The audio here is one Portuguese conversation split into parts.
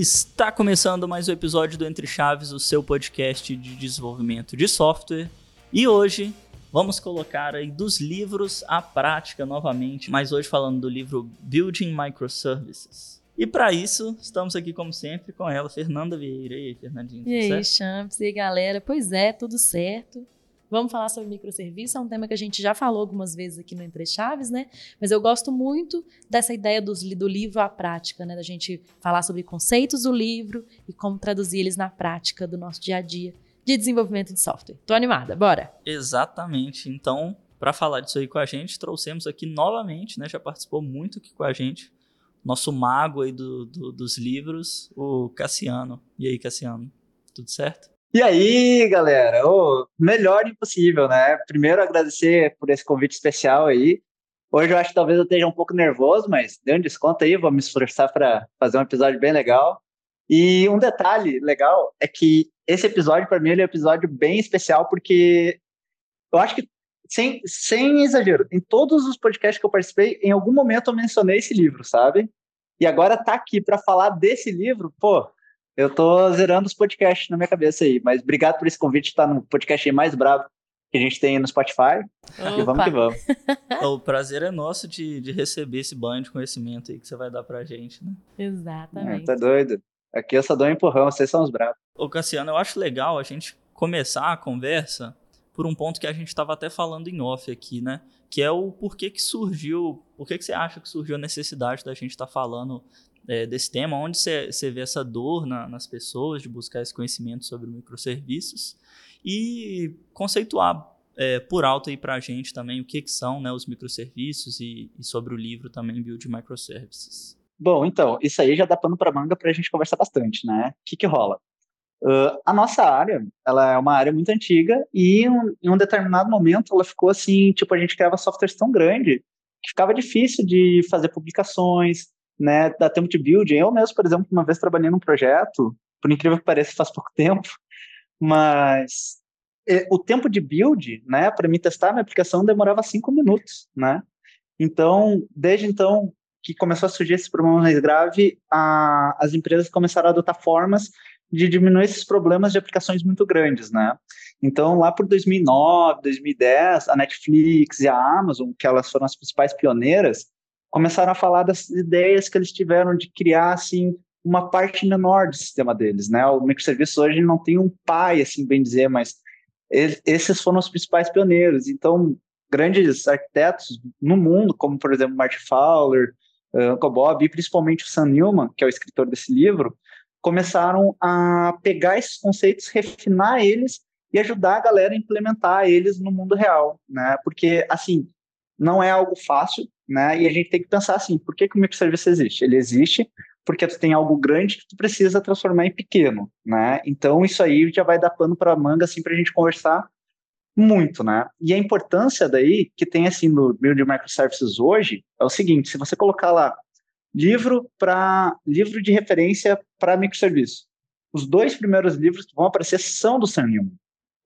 Está começando mais um episódio do Entre Chaves, o seu podcast de desenvolvimento de software. E hoje vamos colocar aí dos livros à prática novamente, mas hoje falando do livro Building Microservices. E para isso, estamos aqui como sempre com ela, Fernanda Vieira. E aí, Fernandinho, E aí, Champs, e aí, galera? Pois é, tudo certo. Vamos falar sobre microserviço, é um tema que a gente já falou algumas vezes aqui no Entre Chaves, né? Mas eu gosto muito dessa ideia do livro à prática, né? Da gente falar sobre conceitos do livro e como traduzir eles na prática do nosso dia a dia de desenvolvimento de software. Tô animada, bora! Exatamente. Então, para falar disso aí com a gente, trouxemos aqui novamente, né? Já participou muito aqui com a gente, nosso mago aí do, do, dos livros, o Cassiano. E aí, Cassiano, tudo certo? E aí, galera? Oh, melhor impossível, né? Primeiro, agradecer por esse convite especial aí. Hoje eu acho que talvez eu esteja um pouco nervoso, mas dê um desconto aí, vou me esforçar para fazer um episódio bem legal. E um detalhe legal é que esse episódio, para mim, ele é um episódio bem especial, porque eu acho que, sem, sem exagero, em todos os podcasts que eu participei, em algum momento eu mencionei esse livro, sabe? E agora tá aqui para falar desse livro, pô, eu tô zerando os podcasts na minha cabeça aí, mas obrigado por esse convite, tá no podcast mais bravo que a gente tem no Spotify. Opa. E vamos que vamos. o prazer é nosso de, de receber esse banho de conhecimento aí que você vai dar pra gente, né? Exatamente. É, tá doido. Aqui eu só dou um empurrão, vocês são os bravos. Ô, Cassiano, eu acho legal a gente começar a conversa por um ponto que a gente estava até falando em off aqui, né? Que é o porquê que surgiu, por que, que você acha que surgiu a necessidade da gente estar tá falando é, desse tema, onde você vê essa dor na, nas pessoas de buscar esse conhecimento sobre microserviços e conceituar é, por alto aí para a gente também o que, que são né, os microserviços e, e, sobre o livro também Build Microservices. Bom, então, isso aí já dá pano para manga para a gente conversar bastante, né? O que, que rola? Uh, a nossa área, ela é uma área muito antiga e um, em um determinado momento ela ficou assim, tipo, a gente criava softwares tão grande que ficava difícil de fazer publicações, né, dá tempo de build. Eu mesmo, por exemplo, uma vez trabalhei num projeto, por incrível que pareça, faz pouco tempo, mas o tempo de build, né, para mim testar minha aplicação demorava cinco minutos, né? Então, desde então que começou a surgir esse problema mais grave, a, as empresas começaram a adotar formas de diminuir esses problemas de aplicações muito grandes, né? Então, lá por 2009, 2010, a Netflix e a Amazon, que elas foram as principais pioneiras, começaram a falar das ideias que eles tiveram de criar assim uma parte menor do sistema deles, né? O microserviço hoje não tem um pai, assim bem dizer, mas esses foram os principais pioneiros. Então, grandes arquitetos no mundo, como por exemplo Martin Fowler, uh, Uncle Bob e principalmente o Sam Newman, que é o escritor desse livro, começaram a pegar esses conceitos, refinar eles e ajudar a galera a implementar eles no mundo real, né? Porque assim, não é algo fácil, né? E a gente tem que pensar assim, por que, que o microserviço existe? Ele existe porque tu tem algo grande que tu precisa transformar em pequeno, né? Então isso aí já vai dar pano para manga assim para a gente conversar muito, né? E a importância daí que tem assim no Build Microservices hoje é o seguinte: se você colocar lá livro para livro de referência para microserviço, os dois primeiros livros que vão aparecer são do Sam Newman,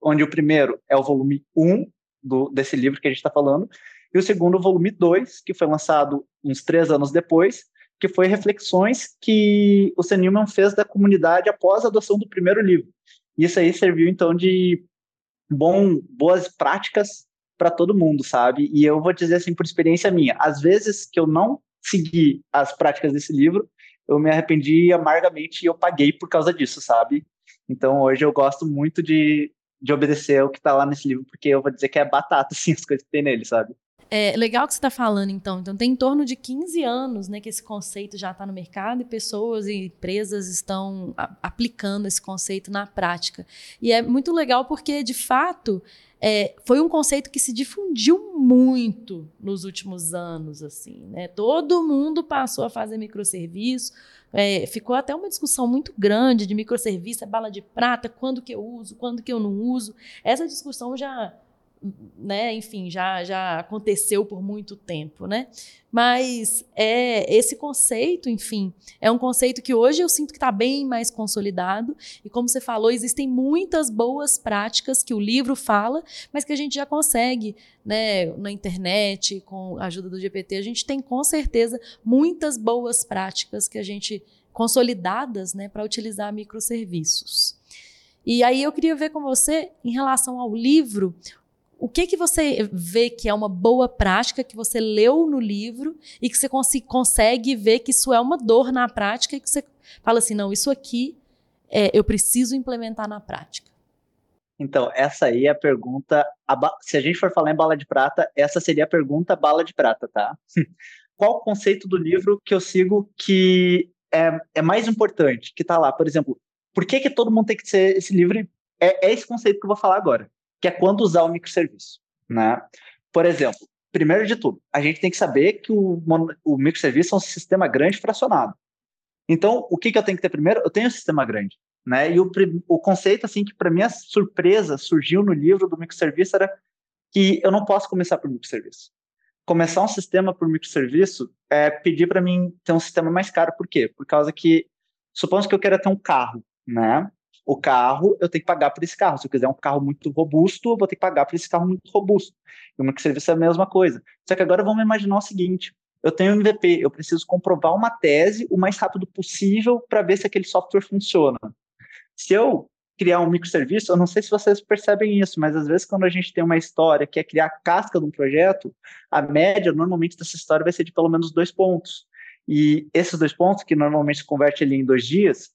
onde o primeiro é o volume 1 do, desse livro que a gente está falando, e o segundo, volume 2, que foi lançado uns três anos depois, que foi reflexões que o Sam Newman fez da comunidade após a adoção do primeiro livro. Isso aí serviu, então, de bom, boas práticas para todo mundo, sabe? E eu vou dizer assim, por experiência minha, às vezes que eu não segui as práticas desse livro, eu me arrependi amargamente e eu paguei por causa disso, sabe? Então, hoje eu gosto muito de, de obedecer o que está lá nesse livro, porque eu vou dizer que é batata, assim, as coisas que tem nele, sabe? É legal que você está falando, então. Então, tem em torno de 15 anos né, que esse conceito já está no mercado e pessoas e empresas estão a, aplicando esse conceito na prática. E é muito legal porque, de fato, é, foi um conceito que se difundiu muito nos últimos anos. assim, né? Todo mundo passou a fazer microserviço. É, ficou até uma discussão muito grande de microserviço, é bala de prata, quando que eu uso, quando que eu não uso. Essa discussão já né, enfim, já, já aconteceu por muito tempo, né? Mas é esse conceito, enfim, é um conceito que hoje eu sinto que está bem mais consolidado. E como você falou, existem muitas boas práticas que o livro fala, mas que a gente já consegue, né, na internet, com a ajuda do GPT, a gente tem com certeza muitas boas práticas que a gente consolidadas né, para utilizar microserviços. E aí eu queria ver com você, em relação ao livro, o que que você vê que é uma boa prática que você leu no livro e que você cons consegue ver que isso é uma dor na prática e que você fala assim, não, isso aqui é, eu preciso implementar na prática. Então, essa aí é a pergunta. A se a gente for falar em bala de prata, essa seria a pergunta bala de prata, tá? Qual o conceito do livro que eu sigo que é, é mais importante, que está lá? Por exemplo, por que, que todo mundo tem que ser esse livro? É, é esse conceito que eu vou falar agora, que é quando usar o microserviço, né? Por exemplo, primeiro de tudo, a gente tem que saber que o, o microserviço é um sistema grande fracionado. Então, o que, que eu tenho que ter primeiro? Eu tenho um sistema grande. Né? E o, o conceito, assim, que para minha surpresa surgiu no livro do microserviço era que eu não posso começar por microserviço. Começar um sistema por microserviço é pedir para mim ter um sistema mais caro. Por quê? Por causa que, supondo que eu queira ter um carro, né? O carro, eu tenho que pagar por esse carro. Se eu quiser um carro muito robusto, eu vou ter que pagar por esse carro muito robusto. E o microserviço é a mesma coisa. Só que agora vamos imaginar o seguinte: eu tenho um MVP, eu preciso comprovar uma tese o mais rápido possível para ver se aquele software funciona. Se eu criar um microserviço, eu não sei se vocês percebem isso, mas às vezes quando a gente tem uma história que é criar a casca de um projeto, a média normalmente dessa história vai ser de pelo menos dois pontos. E esses dois pontos, que normalmente se converte ali em dois dias,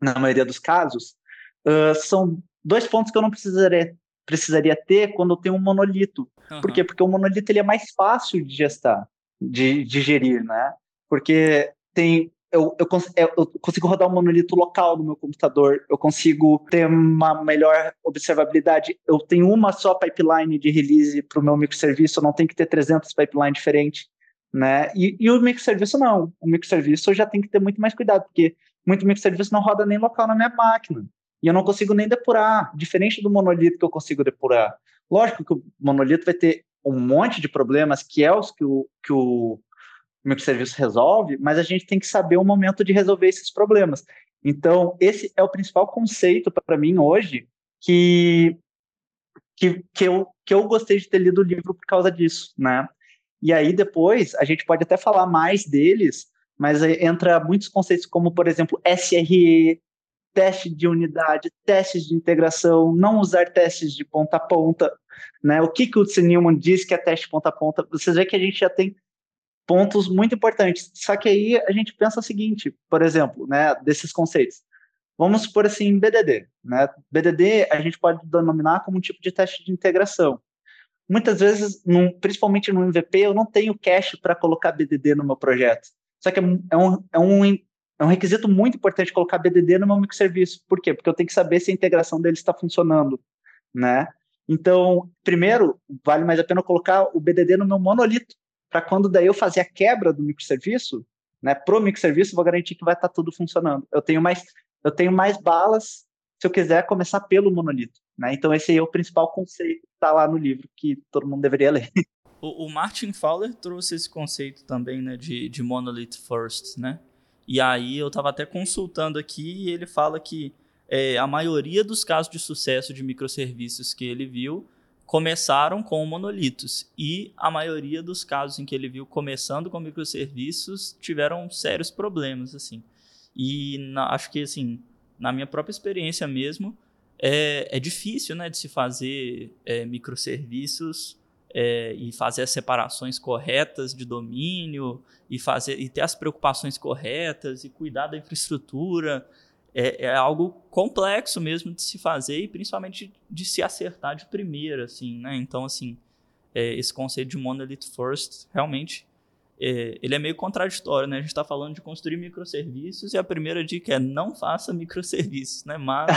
na maioria dos casos, uh, são dois pontos que eu não precisaria, precisaria ter quando eu tenho um monolito. Uhum. Por quê? Porque o monolito ele é mais fácil de gestar, de, de gerir, né? Porque tem eu, eu, eu, consigo rodar um monolito local no meu computador, eu consigo ter uma melhor observabilidade. Eu tenho uma só pipeline de release para o meu microserviço, eu não tenho que ter 300 pipelines diferentes. Né? E, e o microserviço não. O microserviço eu já tenho que ter muito mais cuidado, porque muito microserviço não roda nem local na minha máquina. E eu não consigo nem depurar, diferente do monolito que eu consigo depurar. Lógico que o monolito vai ter um monte de problemas, que é os que o, que o microserviço resolve, mas a gente tem que saber o momento de resolver esses problemas. Então, esse é o principal conceito para mim hoje que, que, que, eu, que eu gostei de ter lido o livro por causa disso, né? E aí depois a gente pode até falar mais deles, mas entra muitos conceitos como, por exemplo, SRE, teste de unidade, testes de integração, não usar testes de ponta a ponta, né? O que, que o Newman diz que é teste ponta a ponta? Vocês veem que a gente já tem pontos muito importantes. Só que aí a gente pensa o seguinte, por exemplo, né, desses conceitos. Vamos supor assim, BDD. Né? BDD a gente pode denominar como um tipo de teste de integração. Muitas vezes, num, principalmente no MVP, eu não tenho cache para colocar BDD no meu projeto. Só que é, é um, é, um, é um requisito muito importante colocar BDD no meu microserviço. Por quê? Porque eu tenho que saber se a integração dele está funcionando. Né? Então, primeiro, vale mais a pena colocar o BDD no meu monolito, para quando daí eu fazer a quebra do microserviço, né, pro microserviço, vou garantir que vai estar tá tudo funcionando. Eu tenho mais, eu tenho mais balas se eu quiser começar pelo monolito. Né? Então esse é o principal conceito que está lá no livro que todo mundo deveria ler. O, o, Martin Fowler trouxe esse conceito também, né, de, de monolith first, né? E aí eu estava até consultando aqui e ele fala que é, a maioria dos casos de sucesso de microserviços que ele viu começaram com monolitos. E a maioria dos casos em que ele viu começando com microserviços tiveram sérios problemas assim. E na, acho que assim na minha própria experiência mesmo é, é difícil né de se fazer é, microserviços é, e fazer as separações corretas de domínio e fazer e ter as preocupações corretas e cuidar da infraestrutura é, é, algo complexo mesmo de se fazer e principalmente de se acertar de primeira, assim, né? Então, assim, é, esse conceito de monolith first, realmente, é, ele é meio contraditório, né? A gente está falando de construir microserviços e a primeira dica é não faça microserviços, né? Mas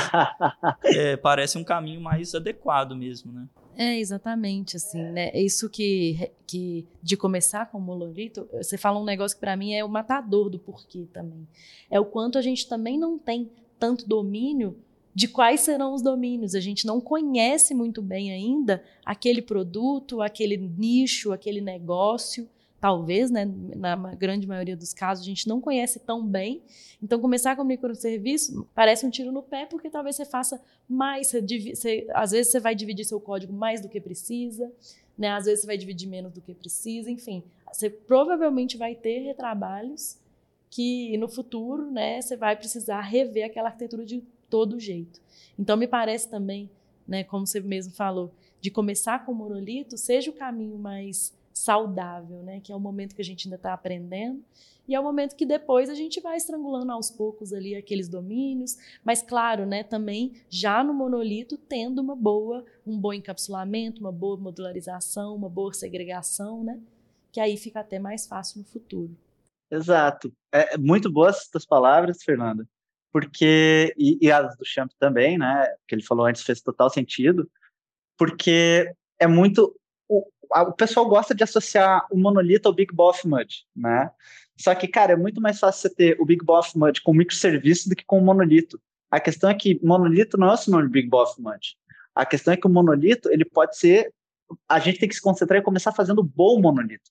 é, parece um caminho mais adequado mesmo, né? É, exatamente, assim, né? É isso que, que de começar com o monolito, você fala um negócio que para mim é o matador do porquê também. É o quanto a gente também não tem tanto domínio de quais serão os domínios. A gente não conhece muito bem ainda aquele produto, aquele nicho, aquele negócio talvez, né, na grande maioria dos casos, a gente não conhece tão bem. Então, começar com microserviço parece um tiro no pé, porque talvez você faça mais, você, você, às vezes você vai dividir seu código mais do que precisa, né, às vezes você vai dividir menos do que precisa, enfim. Você provavelmente vai ter retrabalhos que no futuro, né, você vai precisar rever aquela arquitetura de todo jeito. Então me parece também, né, como você mesmo falou, de começar com monolito seja o caminho mais saudável, né, que é o momento que a gente ainda está aprendendo e é o momento que depois a gente vai estrangulando aos poucos ali aqueles domínios, mas claro, né, também já no monolito tendo uma boa, um bom encapsulamento, uma boa modularização, uma boa segregação, né, que aí fica até mais fácil no futuro. Exato. É, é muito boas essas palavras, Fernanda, porque e, e as do Champ também, né, que ele falou antes fez total sentido, porque é muito o, o pessoal gosta de associar o monolito ao Big Boss Mud, né? Só que, cara, é muito mais fácil você ter o Big Boss Mud com microserviço do que com o monolito. A questão é que monolito não é o sinônimo de Big Boss Mud. A questão é que o monolito, ele pode ser... A gente tem que se concentrar em começar fazendo bom monolito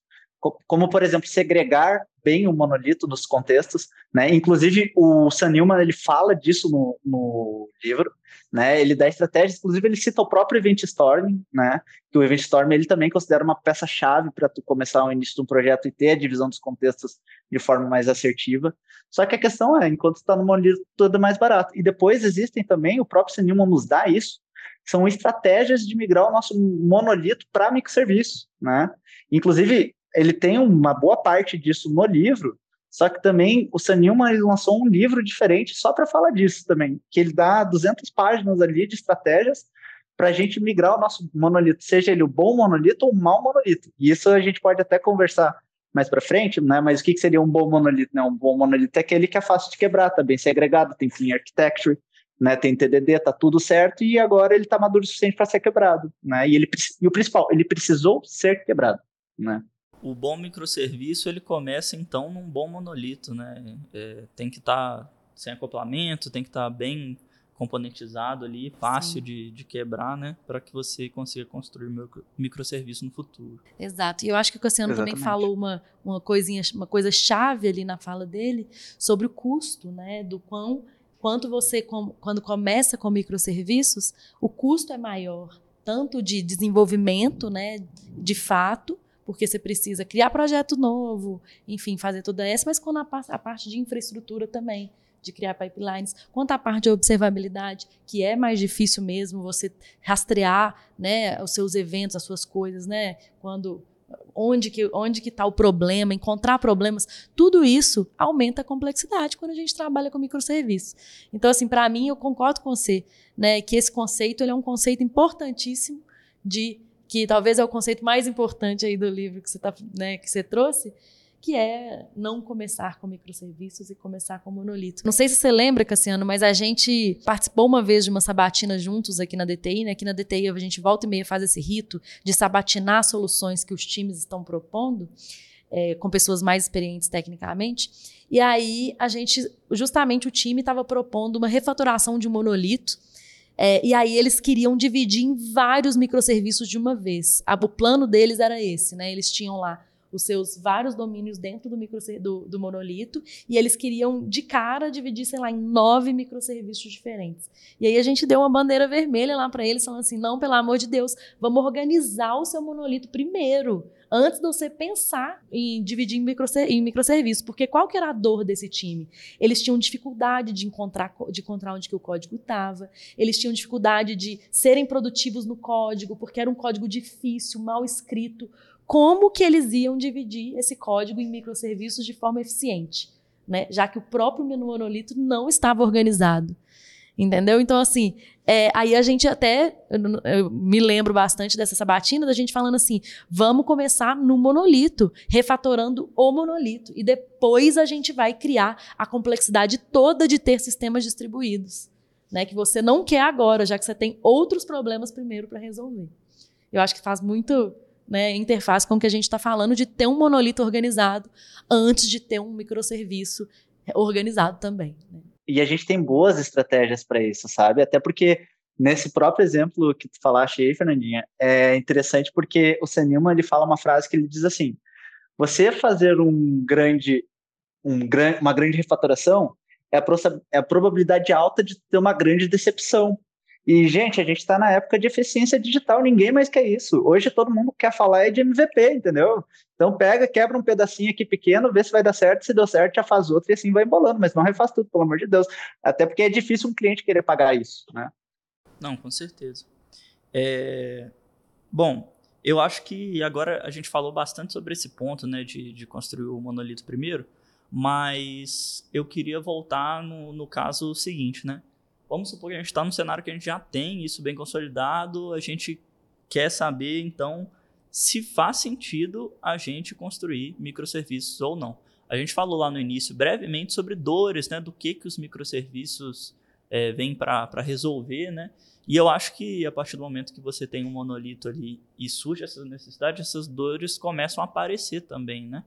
como por exemplo segregar bem o monolito nos contextos, né? Inclusive o Sam Newman ele fala disso no, no livro, né? Ele dá estratégias, inclusive ele cita o próprio Event Storm, né? Que o Event Storm ele também considera uma peça chave para tu começar o início de um projeto e ter a divisão dos contextos de forma mais assertiva. Só que a questão é, enquanto está no monolito tudo é mais barato. E depois existem também, o próprio Sam Newman nos dá isso, são estratégias de migrar o nosso monolito para microserviço, né? Inclusive, ele tem uma boa parte disso no livro, só que também o Sam Newman lançou um livro diferente só para falar disso também, que ele dá 200 páginas ali de estratégias para a gente migrar o nosso monolito, seja ele o bom monolito ou o mau monolito. E isso a gente pode até conversar mais para frente, né? Mas o que, que seria um bom monolito? Né? Um bom monolito é aquele que é fácil de quebrar, tá bem segregado, tem clean architecture, né? Tem TDD, tá tudo certo e agora ele está maduro o suficiente para ser quebrado, né? E ele e o principal, ele precisou ser quebrado, né? O bom microserviço ele começa então num bom monolito, né? É, tem que estar tá sem acoplamento, tem que estar tá bem componentizado ali, fácil de, de, quebrar, né? Para que você consiga construir micro, microserviço no futuro. Exato. E eu acho que o Cassiano Exatamente. também falou uma, uma coisinha, uma coisa chave ali na fala dele sobre o custo, né? Do quão quanto você quando começa com microserviços, o custo é maior tanto de desenvolvimento, né, de fato, porque você precisa criar projeto novo, enfim, fazer toda essa, mas quando a, parte de infraestrutura também, de criar pipelines, quanto à parte de observabilidade, que é mais difícil mesmo você rastrear, né, os seus eventos, as suas coisas, né, quando onde que onde que está o problema, encontrar problemas, tudo isso aumenta a complexidade quando a gente trabalha com microserviços. Então, assim, para mim, eu concordo com você, né, que esse conceito ele é um conceito importantíssimo de que talvez é o conceito mais importante aí do livro que você, tá, né, que você trouxe, que é não começar com microserviços e começar com monolito. Não sei se você lembra, Cassiano, mas a gente participou uma vez de uma sabatina juntos aqui na DTI, né? Aqui na DTI a gente volta e meia faz esse rito de sabatinar soluções que os times estão propondo. É, com pessoas mais experientes tecnicamente. E aí a gente, justamente o time estava propondo uma refatoração de um monolito é, e aí eles queriam dividir em vários microserviços de uma vez. o plano deles era esse, né? Eles tinham lá os seus vários domínios dentro do, micro, do, do, monolito, e eles queriam de cara dividir, sei lá, em nove microserviços diferentes. E aí a gente deu uma bandeira vermelha lá para eles, falando assim: não, pelo amor de Deus, vamos organizar o seu monolito primeiro antes de você pensar em dividir em, microser em microserviços. Porque qual que era a dor desse time? Eles tinham dificuldade de encontrar, de encontrar onde que o código estava, eles tinham dificuldade de serem produtivos no código, porque era um código difícil, mal escrito. Como que eles iam dividir esse código em microserviços de forma eficiente? Né? Já que o próprio monolito não estava organizado. Entendeu? Então, assim, é, aí a gente até. Eu, eu, me lembro bastante dessa sabatina da gente falando assim: vamos começar no monolito, refatorando o monolito. E depois a gente vai criar a complexidade toda de ter sistemas distribuídos. Né, que você não quer agora, já que você tem outros problemas primeiro para resolver. Eu acho que faz muito né, interface com o que a gente está falando de ter um monolito organizado antes de ter um microserviço organizado também. Né? E a gente tem boas estratégias para isso, sabe? Até porque nesse próprio exemplo que tu falaste aí, Fernandinha, é interessante porque o Senilman ele fala uma frase que ele diz assim: você fazer um grande, um gran, uma grande refatoração é a, é a probabilidade alta de ter uma grande decepção. E, gente, a gente está na época de eficiência digital, ninguém mais quer isso. Hoje todo mundo quer falar é de MVP, entendeu? Então pega, quebra um pedacinho aqui pequeno, vê se vai dar certo, se deu certo, já faz outro e assim vai embolando, mas não refaz tudo, pelo amor de Deus. Até porque é difícil um cliente querer pagar isso, né? Não, com certeza. É... Bom, eu acho que agora a gente falou bastante sobre esse ponto, né, de, de construir o monolito primeiro, mas eu queria voltar no, no caso seguinte, né? Vamos supor que a gente está num cenário que a gente já tem isso bem consolidado, a gente quer saber, então, se faz sentido a gente construir microserviços ou não. A gente falou lá no início brevemente sobre dores, né, do que, que os microserviços é, vêm para resolver, né? E eu acho que a partir do momento que você tem um monolito ali e surge essa necessidade, essas dores começam a aparecer também, né?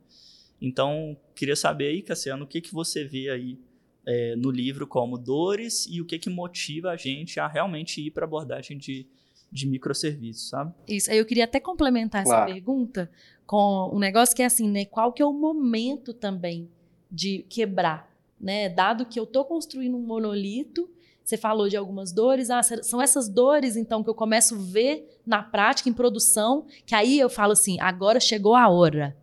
Então, queria saber aí, Cassiano, o que, que você vê aí é, no livro como dores e o que, que motiva a gente a realmente ir para a abordagem de, de microserviços, sabe? Isso, aí eu queria até complementar claro. essa pergunta com um negócio que é assim, né? Qual que é o momento também de quebrar, né? Dado que eu estou construindo um monolito, você falou de algumas dores, ah, são essas dores então que eu começo a ver na prática, em produção, que aí eu falo assim, agora chegou a hora,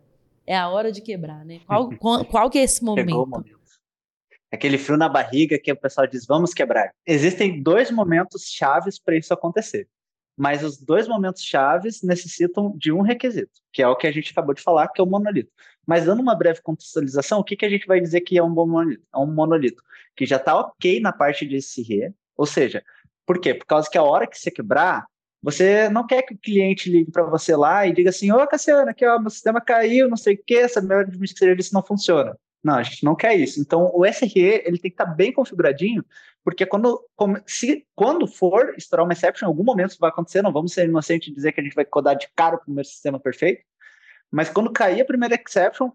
é a hora de quebrar, né? Qual, qual, qual que é esse momento? Aquele frio na barriga que o pessoal diz, vamos quebrar. Existem dois momentos chaves para isso acontecer. Mas os dois momentos chaves necessitam de um requisito, que é o que a gente acabou de falar, que é o monolito. Mas dando uma breve contextualização, o que, que a gente vai dizer que é um monolito? É um monolito que já está ok na parte de SRE, ou seja, por quê? Por causa que a hora que você quebrar, você não quer que o cliente ligue para você lá e diga assim, ô Cassiano, aqui ó, meu sistema caiu, não sei o que, essa minha serviço não funciona. Não, a gente não quer isso. Então, o SRE ele tem que estar tá bem configuradinho, porque quando, se, quando for estourar uma exception, em algum momento isso vai acontecer, não vamos ser inocentes e dizer que a gente vai codar de cara o primeiro sistema perfeito, mas quando cair a primeira exception,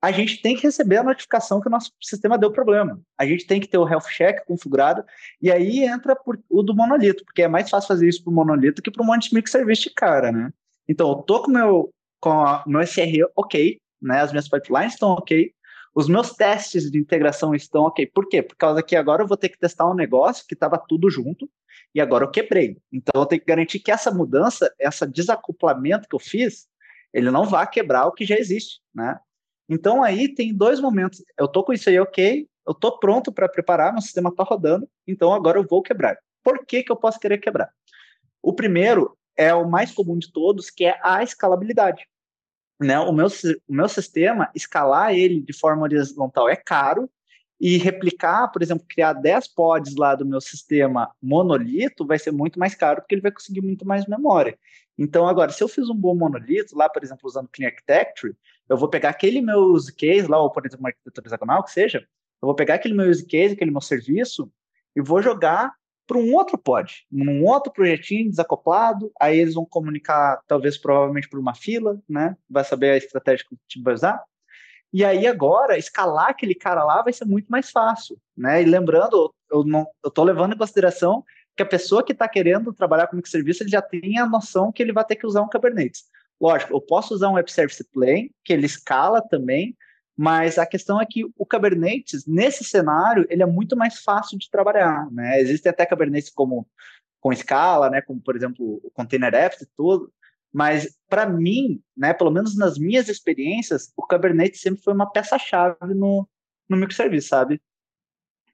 a gente tem que receber a notificação que o nosso sistema deu problema. A gente tem que ter o health check configurado, e aí entra por, o do monolito, porque é mais fácil fazer isso para o monolito que para um monte de microservice cara, né? Então, eu tô com meu, com o meu SRE ok, né? As minhas pipelines estão ok, os meus testes de integração estão ok. Por quê? Por causa que agora eu vou ter que testar um negócio que estava tudo junto e agora eu quebrei. Então eu tenho que garantir que essa mudança, esse desacoplamento que eu fiz, ele não vá quebrar o que já existe, né? Então aí tem dois momentos. Eu estou com isso aí ok, eu estou pronto para preparar, meu sistema está rodando, então agora eu vou quebrar. Por que, que eu posso querer quebrar? O primeiro é o mais comum de todos, que é a escalabilidade né, o, meu, o meu sistema, escalar ele de forma horizontal é caro, e replicar, por exemplo, criar 10 pods lá do meu sistema monolito vai ser muito mais caro, porque ele vai conseguir muito mais memória. Então, agora, se eu fiz um bom monolito, lá, por exemplo, usando Clean Architecture, eu vou pegar aquele meu use case lá, ou por exemplo, uma arquitetura hexagonal, que seja, eu vou pegar aquele meu use case, aquele meu serviço, e vou jogar para um outro pod, num outro projetinho desacoplado, aí eles vão comunicar, talvez, provavelmente por uma fila, né? Vai saber a estratégia que time vai usar. E aí agora, escalar aquele cara lá vai ser muito mais fácil, né? E lembrando, eu não, eu tô levando em consideração que a pessoa que está querendo trabalhar com microserviço, ele já tem a noção que ele vai ter que usar um Kubernetes. Lógico, eu posso usar um Web Service Plane, que ele escala também, mas a questão é que o Kubernetes, nesse cenário, ele é muito mais fácil de trabalhar, né? Existem até Kubernetes como com escala, né, como por exemplo o Container Apps e tudo, mas para mim, né, pelo menos nas minhas experiências, o Kubernetes sempre foi uma peça-chave no, no microserviço, sabe?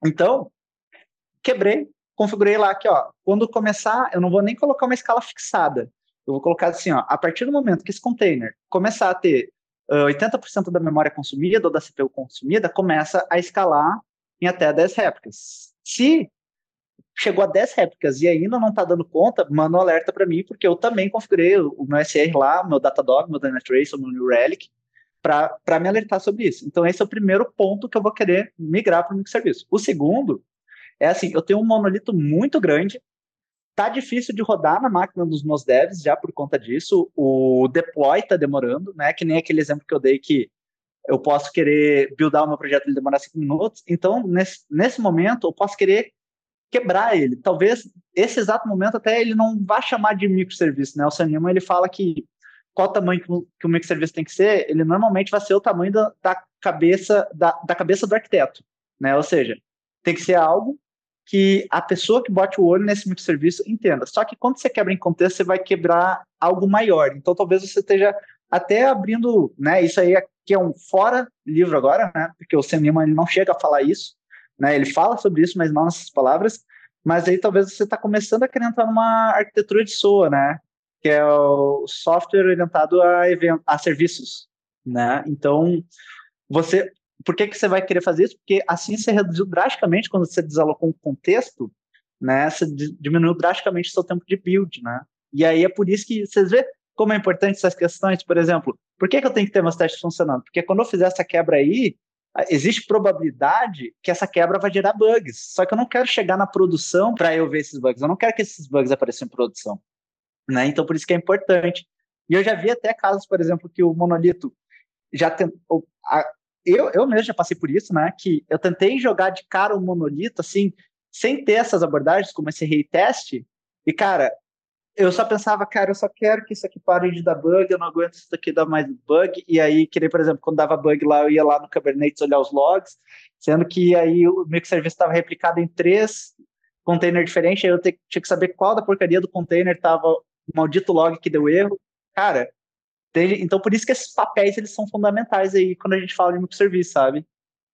Então, quebrei, configurei lá que, ó, quando começar, eu não vou nem colocar uma escala fixada. Eu vou colocar assim, ó, a partir do momento que esse container começar a ter 80% da memória consumida ou da CPU consumida começa a escalar em até 10 réplicas. Se chegou a 10 réplicas e ainda não está dando conta, manda um alerta para mim, porque eu também configurei o meu SR lá, meu Datadog, meu Dynatrace, meu New Relic, para me alertar sobre isso. Então, esse é o primeiro ponto que eu vou querer migrar para o microserviço. O segundo é assim, eu tenho um monolito muito grande, Tá difícil de rodar na máquina dos meus devs já por conta disso. O deploy tá demorando, né? Que nem aquele exemplo que eu dei que eu posso querer buildar o meu projeto e demorar cinco minutos. Então, nesse, nesse momento, eu posso querer quebrar ele. Talvez esse exato momento até ele não vá chamar de microserviço, né? O Sam ele fala que qual o tamanho que o, que o microserviço tem que ser, ele normalmente vai ser o tamanho da, da cabeça da, da cabeça do arquiteto, né? Ou seja, tem que ser algo que a pessoa que bote o olho nesse microserviço entenda. Só que quando você quebra em contexto, você vai quebrar algo maior. Então, talvez você esteja até abrindo, né? Isso aí aqui é um fora livro agora, né? Porque o Sam ele não chega a falar isso, né? Ele fala sobre isso, mas não nessas palavras. Mas aí talvez você está começando a querer entrar numa arquitetura de SOA, né? Que é o software orientado a, event a serviços, né? Então, você por que, que você vai querer fazer isso? Porque assim você reduziu drasticamente quando você desalocou um contexto, né? Você diminuiu drasticamente o seu tempo de build, né? E aí é por isso que vocês vê como é importante essas questões, por exemplo, por que, que eu tenho que ter meus testes funcionando? Porque quando eu fizer essa quebra aí, existe probabilidade que essa quebra vai gerar bugs. Só que eu não quero chegar na produção para eu ver esses bugs. Eu não quero que esses bugs apareçam em produção. Né? Então, por isso que é importante. E eu já vi até casos, por exemplo, que o monolito já tentou eu, eu mesmo já passei por isso, né? Que eu tentei jogar de cara o monolito, assim, sem ter essas abordagens, como esse retest, e, cara, eu só pensava, cara, eu só quero que isso aqui pare de dar bug, eu não aguento isso aqui dar mais bug, e aí, queria, por exemplo, quando dava bug lá, eu ia lá no Kubernetes olhar os logs, sendo que aí o microserviço estava replicado em três containers diferentes, aí eu tinha que saber qual da porcaria do container estava o maldito log que deu erro. Cara, então, por isso que esses papéis eles são fundamentais aí quando a gente fala de microserviço, sabe?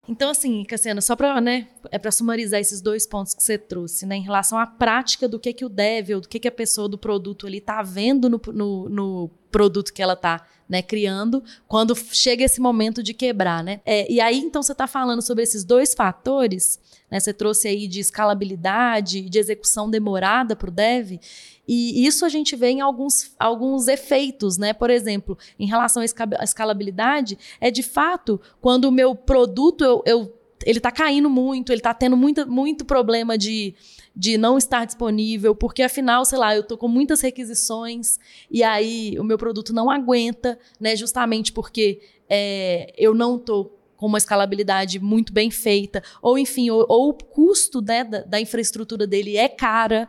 Então, assim, Cassiano, só para né, é para sumarizar esses dois pontos que você trouxe, né, em relação à prática do que que o dev ou do que que a pessoa do produto ali está vendo no, no, no, produto que ela está né, criando, quando chega esse momento de quebrar, né? É, e aí, então, você está falando sobre esses dois fatores, né? Você trouxe aí de escalabilidade, de execução demorada para o dev, e isso a gente vê em alguns, alguns efeitos, né? Por exemplo, em relação à escalabilidade, é de fato quando o meu produto eu, eu ele está caindo muito, ele está tendo muito, muito problema de, de não estar disponível, porque afinal, sei lá, eu estou com muitas requisições e aí o meu produto não aguenta, né? Justamente porque é, eu não estou com uma escalabilidade muito bem feita, ou enfim, ou, ou o custo né, da, da infraestrutura dele é cara.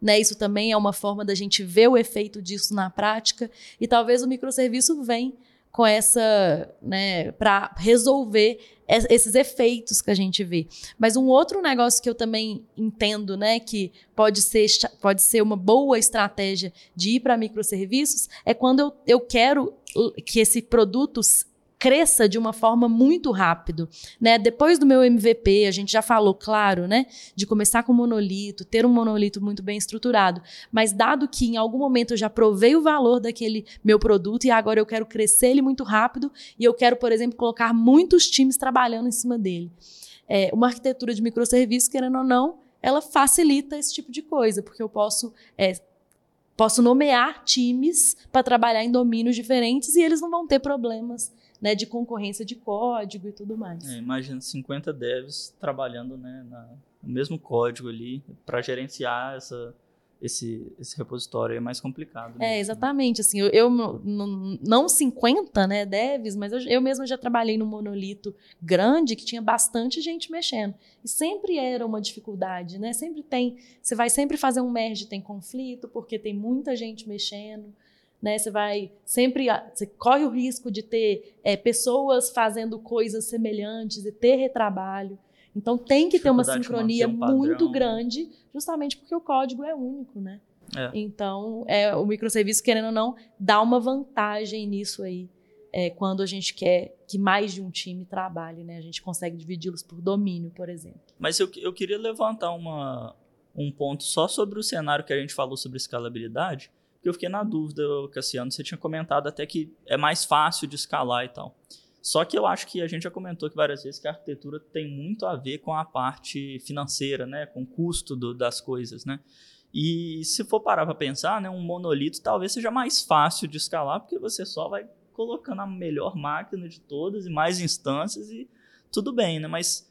Né? Isso também é uma forma da gente ver o efeito disso na prática. E talvez o microserviço venha com essa, né, para resolver esses efeitos que a gente vê. Mas um outro negócio que eu também entendo, né, que pode ser, pode ser uma boa estratégia de ir para microserviços, é quando eu, eu quero que esse produto cresça de uma forma muito rápido, né? Depois do meu MVP, a gente já falou, claro, né, de começar com monolito, ter um monolito muito bem estruturado, mas dado que em algum momento eu já provei o valor daquele meu produto e agora eu quero crescer ele muito rápido e eu quero, por exemplo, colocar muitos times trabalhando em cima dele. É, uma arquitetura de microserviços, querendo ou não, ela facilita esse tipo de coisa, porque eu posso é, posso nomear times para trabalhar em domínios diferentes e eles não vão ter problemas né, de concorrência de código e tudo mais. É, imagina 50 devs trabalhando né, na, no mesmo código ali para gerenciar essa, esse, esse repositório é mais complicado. É, né? exatamente. Assim, eu, eu não 50 né, devs, mas eu, eu mesma já trabalhei num monolito grande que tinha bastante gente mexendo. E sempre era uma dificuldade, né? Sempre tem. Você vai sempre fazer um merge, tem conflito, porque tem muita gente mexendo né? Você vai sempre, você corre o risco de ter é, pessoas fazendo coisas semelhantes e ter retrabalho. Então tem que ter uma sincronia um muito grande, justamente porque o código é único, né? É. Então, é, o microserviço, querendo ou não, dá uma vantagem nisso aí. É, quando a gente quer que mais de um time trabalhe, né? A gente consegue dividi-los por domínio, por exemplo. Mas eu, eu queria levantar uma, um ponto só sobre o cenário que a gente falou sobre escalabilidade, porque eu fiquei na dúvida, Cassiano, você tinha comentado até que é mais fácil de escalar e tal. Só que eu acho que a gente já comentou aqui várias vezes que a arquitetura tem muito a ver com a parte financeira, né? Com o custo do, das coisas, né? E se for parar para pensar, né, um monolito talvez seja mais fácil de escalar, porque você só vai colocando a melhor máquina de todas e mais instâncias e tudo bem, né? Mas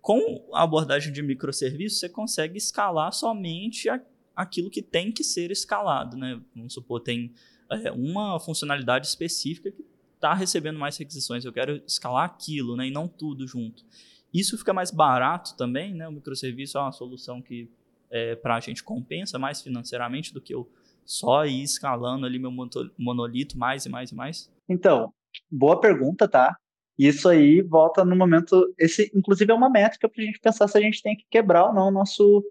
com a abordagem de microserviços, você consegue escalar somente a, aquilo que tem que ser escalado, né? Vamos supor, tem é, uma funcionalidade específica que está recebendo mais requisições, eu quero escalar aquilo, né? E não tudo junto. Isso fica mais barato também, né? O microserviço é uma solução que é, para a gente compensa mais financeiramente do que eu só ir escalando ali meu monolito mais e mais e mais? Então, boa pergunta, tá? Isso aí volta no momento. Esse, inclusive, é uma métrica para a gente pensar se a gente tem que quebrar ou não o nosso,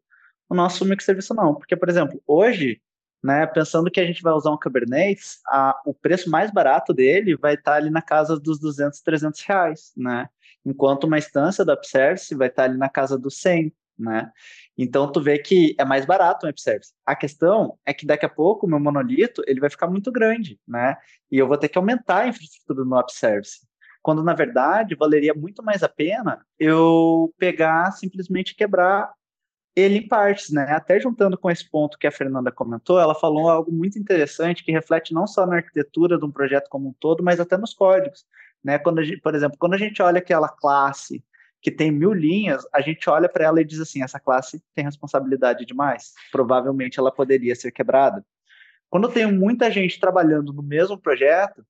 o nosso microserviço, não. Porque, por exemplo, hoje, né, pensando que a gente vai usar um Kubernetes, a, o preço mais barato dele vai estar tá ali na casa dos 200, 300 reais, né? Enquanto uma instância da AppService vai estar tá ali na casa dos 100, né? Então, tu vê que é mais barato um AppService. A questão é que daqui a pouco o meu monolito ele vai ficar muito grande, né? E eu vou ter que aumentar a infraestrutura no AppService quando na verdade valeria muito mais a pena eu pegar simplesmente quebrar ele em partes, né? Até juntando com esse ponto que a Fernanda comentou, ela falou algo muito interessante que reflete não só na arquitetura de um projeto como um todo, mas até nos códigos, né? Quando gente, por exemplo, quando a gente olha aquela classe que tem mil linhas, a gente olha para ela e diz assim: essa classe tem responsabilidade demais. Provavelmente ela poderia ser quebrada. Quando eu tenho muita gente trabalhando no mesmo projeto,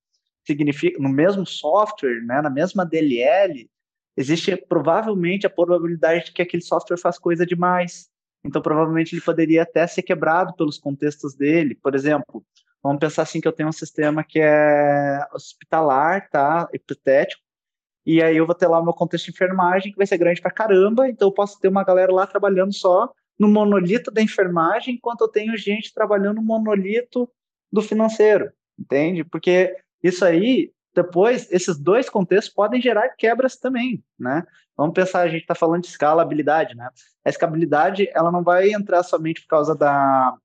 significa no mesmo software, né, na mesma DLL, existe provavelmente a probabilidade de que aquele software faz coisa demais. Então, provavelmente ele poderia até ser quebrado pelos contextos dele. Por exemplo, vamos pensar assim que eu tenho um sistema que é hospitalar, tá, hipotético, e aí eu vou ter lá o meu contexto de enfermagem que vai ser grande pra caramba, então eu posso ter uma galera lá trabalhando só no monolito da enfermagem, enquanto eu tenho gente trabalhando no monolito do financeiro, entende? Porque isso aí, depois, esses dois contextos podem gerar quebras também, né? Vamos pensar, a gente está falando de escalabilidade, né? A escalabilidade, ela não vai entrar somente por causa da,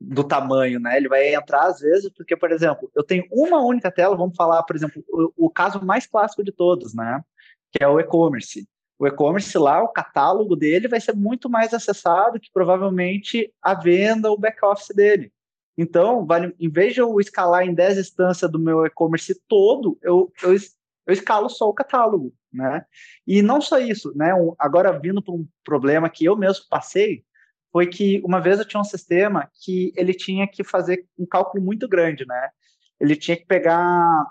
do tamanho, né? Ele vai entrar às vezes porque, por exemplo, eu tenho uma única tela, vamos falar, por exemplo, o, o caso mais clássico de todos, né? Que é o e-commerce. O e-commerce lá, o catálogo dele vai ser muito mais acessado que provavelmente a venda, o back-office dele. Então, vale, em vez de eu escalar em 10 instâncias do meu e-commerce todo, eu, eu, eu escalo só o catálogo, né? E não só isso, né? Agora, vindo para um problema que eu mesmo passei, foi que uma vez eu tinha um sistema que ele tinha que fazer um cálculo muito grande, né? Ele tinha que pegar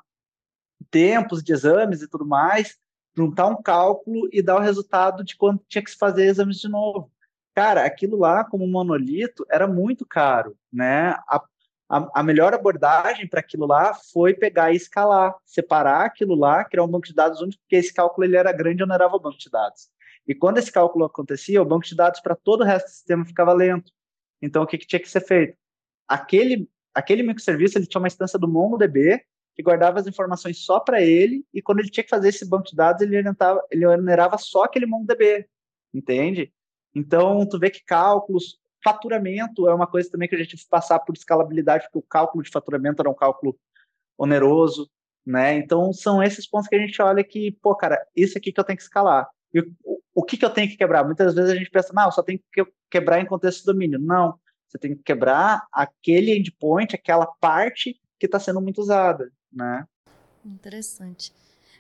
tempos de exames e tudo mais, juntar um cálculo e dar o resultado de quando tinha que se fazer exames de novo. Cara, aquilo lá, como monolito, era muito caro, né? A, a, a melhor abordagem para aquilo lá foi pegar e escalar, separar aquilo lá, criar um banco de dados único, porque esse cálculo ele era grande e onerava o banco de dados. E quando esse cálculo acontecia, o banco de dados para todo o resto do sistema ficava lento. Então, o que, que tinha que ser feito? Aquele, aquele microserviço ele tinha uma instância do MongoDB que guardava as informações só para ele, e quando ele tinha que fazer esse banco de dados, ele, orientava, ele onerava só aquele MongoDB, entende? Então, tu vê que cálculos, faturamento é uma coisa também que a gente passar por escalabilidade, porque o cálculo de faturamento era um cálculo oneroso, né? Então, são esses pontos que a gente olha que, pô, cara, isso aqui que eu tenho que escalar. E o, o que, que eu tenho que quebrar? Muitas vezes a gente pensa, não, só tem que quebrar em contexto de domínio. Não, você tem que quebrar aquele endpoint, aquela parte que está sendo muito usada, né? Interessante.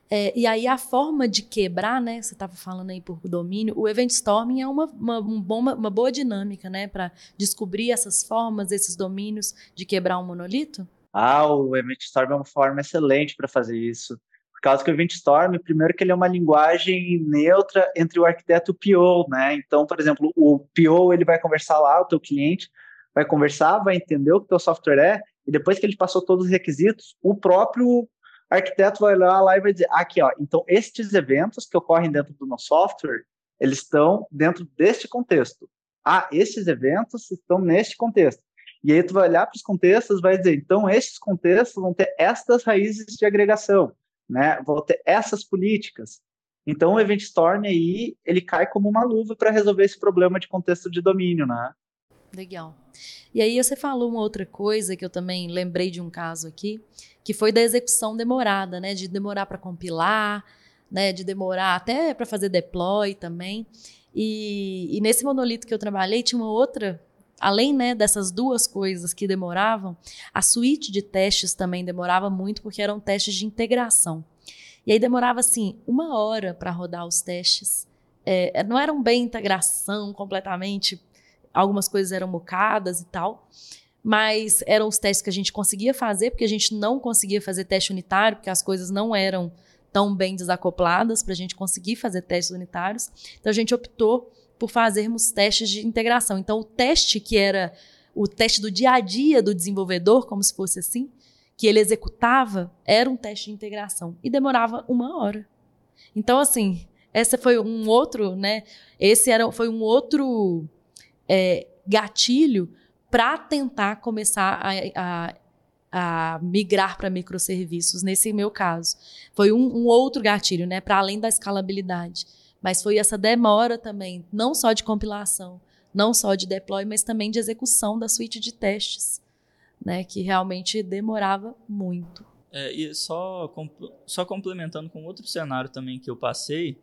É, e aí a forma de quebrar, né? Você estava falando aí por domínio, o event storming é uma, uma, um bom, uma boa dinâmica, né? Para descobrir essas formas, esses domínios de quebrar um monolito? Ah, o event storm é uma forma excelente para fazer isso. Por causa que o event storm, primeiro que ele é uma linguagem neutra entre o arquiteto e o PO, né? Então, por exemplo, o PO ele vai conversar lá, o teu cliente vai conversar, vai entender o que o teu software é, e depois que ele passou todos os requisitos, o próprio arquiteto vai olhar lá e vai dizer, aqui, ó, então estes eventos que ocorrem dentro do nosso software, eles estão dentro deste contexto. Ah, esses eventos estão neste contexto. E aí tu vai olhar para os contextos, vai dizer, então esses contextos vão ter estas raízes de agregação, né? Vão ter essas políticas. Então o Event Storm aí, ele cai como uma luva para resolver esse problema de contexto de domínio, né? Legal. E aí você falou uma outra coisa que eu também lembrei de um caso aqui, que foi da execução demorada, né? De demorar para compilar, né? De demorar até para fazer deploy também. E, e, nesse monolito que eu trabalhei tinha uma outra, além né, dessas duas coisas que demoravam, a suíte de testes também demorava muito porque eram testes de integração. E aí demorava assim uma hora para rodar os testes. É, não eram bem integração completamente, algumas coisas eram mocadas e tal mas eram os testes que a gente conseguia fazer, porque a gente não conseguia fazer teste unitário, porque as coisas não eram tão bem desacopladas para a gente conseguir fazer testes unitários. Então a gente optou por fazermos testes de integração. Então o teste que era o teste do dia a dia do desenvolvedor, como se fosse assim, que ele executava era um teste de integração e demorava uma hora. Então, assim, esse foi um outro, né? Esse era, foi um outro é, gatilho para tentar começar a, a, a migrar para microserviços, nesse meu caso. Foi um, um outro gatilho, né? Para além da escalabilidade. Mas foi essa demora também, não só de compilação, não só de deploy, mas também de execução da suíte de testes, né? Que realmente demorava muito. É, e só, só complementando com outro cenário também que eu passei,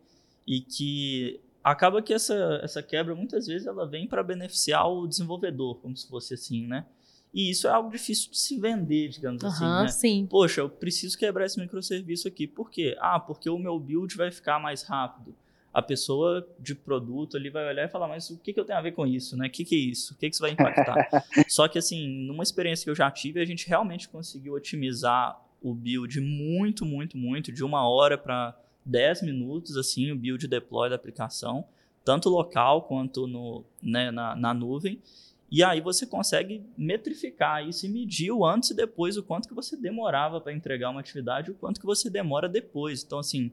e que acaba que essa, essa quebra muitas vezes ela vem para beneficiar o desenvolvedor, como se fosse assim, né? E isso é algo difícil de se vender, digamos uhum, assim, né? Sim. Poxa, eu preciso quebrar esse microserviço aqui. Por quê? Ah, porque o meu build vai ficar mais rápido. A pessoa de produto ali vai olhar e falar, mas o que, que eu tenho a ver com isso, né? O que, que é isso? O que, que isso vai impactar? Só que, assim, numa experiência que eu já tive, a gente realmente conseguiu otimizar o build muito, muito, muito, de uma hora para 10 minutos, assim, o build deploy da aplicação, tanto local quanto no, né, na, na nuvem. E aí você consegue metrificar isso e medir o antes e depois, o quanto que você demorava para entregar uma atividade e o quanto que você demora depois. Então, assim,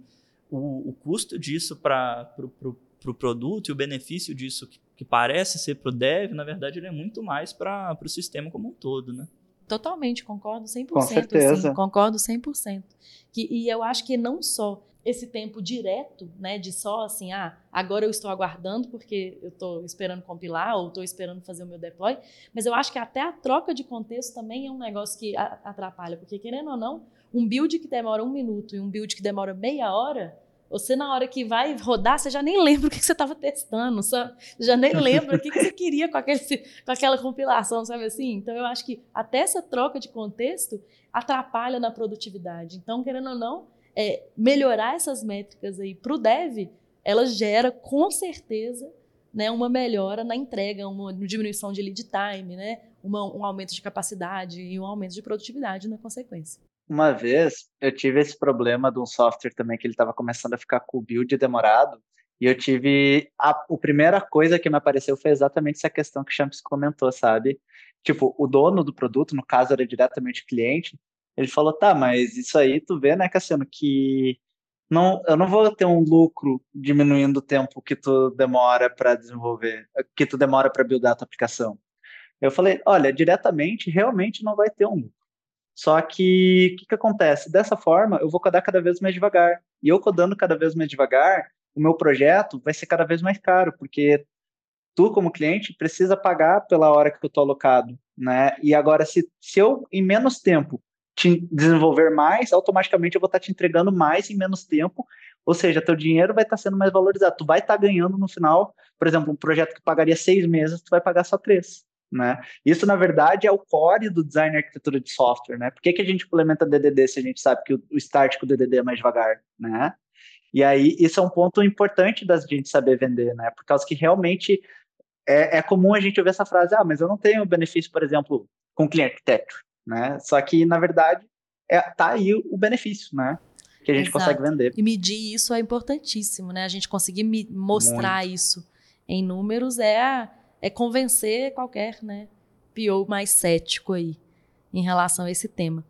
o, o custo disso para o pro, pro, pro produto e o benefício disso que, que parece ser para o dev, na verdade, ele é muito mais para o sistema como um todo, né? Totalmente, concordo 100%. Com certeza. Assim, concordo 100%. Que, e eu acho que não só esse tempo direto, né, de só assim, ah, agora eu estou aguardando porque eu estou esperando compilar ou estou esperando fazer o meu deploy, mas eu acho que até a troca de contexto também é um negócio que atrapalha, porque querendo ou não, um build que demora um minuto e um build que demora meia hora, você na hora que vai rodar, você já nem lembra o que você estava testando, só, já nem lembra o que você queria com, aquele, com aquela compilação, sabe assim? Então eu acho que até essa troca de contexto atrapalha na produtividade. Então, querendo ou não, é, melhorar essas métricas aí para o dev, ela gera com certeza né, uma melhora na entrega, uma diminuição de lead time, né, uma, um aumento de capacidade e um aumento de produtividade na consequência. Uma vez eu tive esse problema de um software também que ele estava começando a ficar com o build demorado e eu tive a, a primeira coisa que me apareceu foi exatamente essa questão que o Champs comentou, sabe? Tipo, o dono do produto, no caso era diretamente o cliente, ele falou, tá, mas isso aí tu vê, né, Cassiano, que não, eu não vou ter um lucro diminuindo o tempo que tu demora para desenvolver, que tu demora para buildar a tua aplicação. Eu falei, olha, diretamente, realmente não vai ter um lucro. Só que o que, que acontece? Dessa forma, eu vou codar cada vez mais devagar. E eu codando cada vez mais devagar, o meu projeto vai ser cada vez mais caro, porque tu, como cliente, precisa pagar pela hora que eu estou alocado. Né? E agora, se, se eu, em menos tempo, te desenvolver mais, automaticamente eu vou estar te entregando mais em menos tempo, ou seja, teu dinheiro vai estar sendo mais valorizado, tu vai estar ganhando no final, por exemplo, um projeto que pagaria seis meses, tu vai pagar só três, né? Isso, na verdade, é o core do design e arquitetura de software, né? Por que, que a gente implementa DDD se a gente sabe que o, start com o DDD é mais devagar, né? E aí, isso é um ponto importante da gente saber vender, né? Por causa que realmente é, é comum a gente ouvir essa frase, ah, mas eu não tenho benefício, por exemplo, com cliente arquiteto né? Só que, na verdade, é, tá aí o benefício, né? Que a gente Exato. consegue vender. E medir isso é importantíssimo, né? A gente conseguir mostrar Muito. isso em números é, é convencer qualquer, né? PO mais cético aí em relação a esse tema.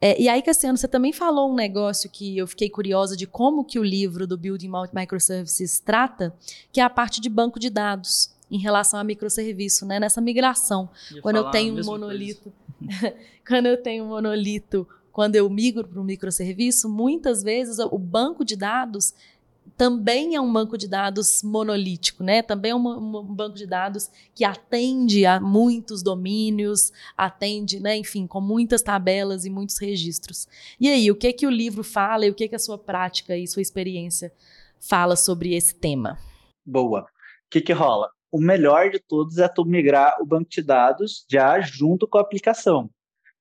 É, e aí, Cassiano, você também falou um negócio que eu fiquei curiosa de como que o livro do Building Microservices trata, que é a parte de banco de dados em relação a microserviço, né? Nessa migração. Quando eu tenho um monolito, quando eu tenho um monolito, quando eu migro para um microserviço, muitas vezes o banco de dados também é um banco de dados monolítico, né? Também é um, um, banco de dados que atende a muitos domínios, atende, né, enfim, com muitas tabelas e muitos registros. E aí, o que que o livro fala e o que que a sua prática e sua experiência fala sobre esse tema? Boa. O que que rola? O melhor de todos é tu migrar o banco de dados já junto com a aplicação.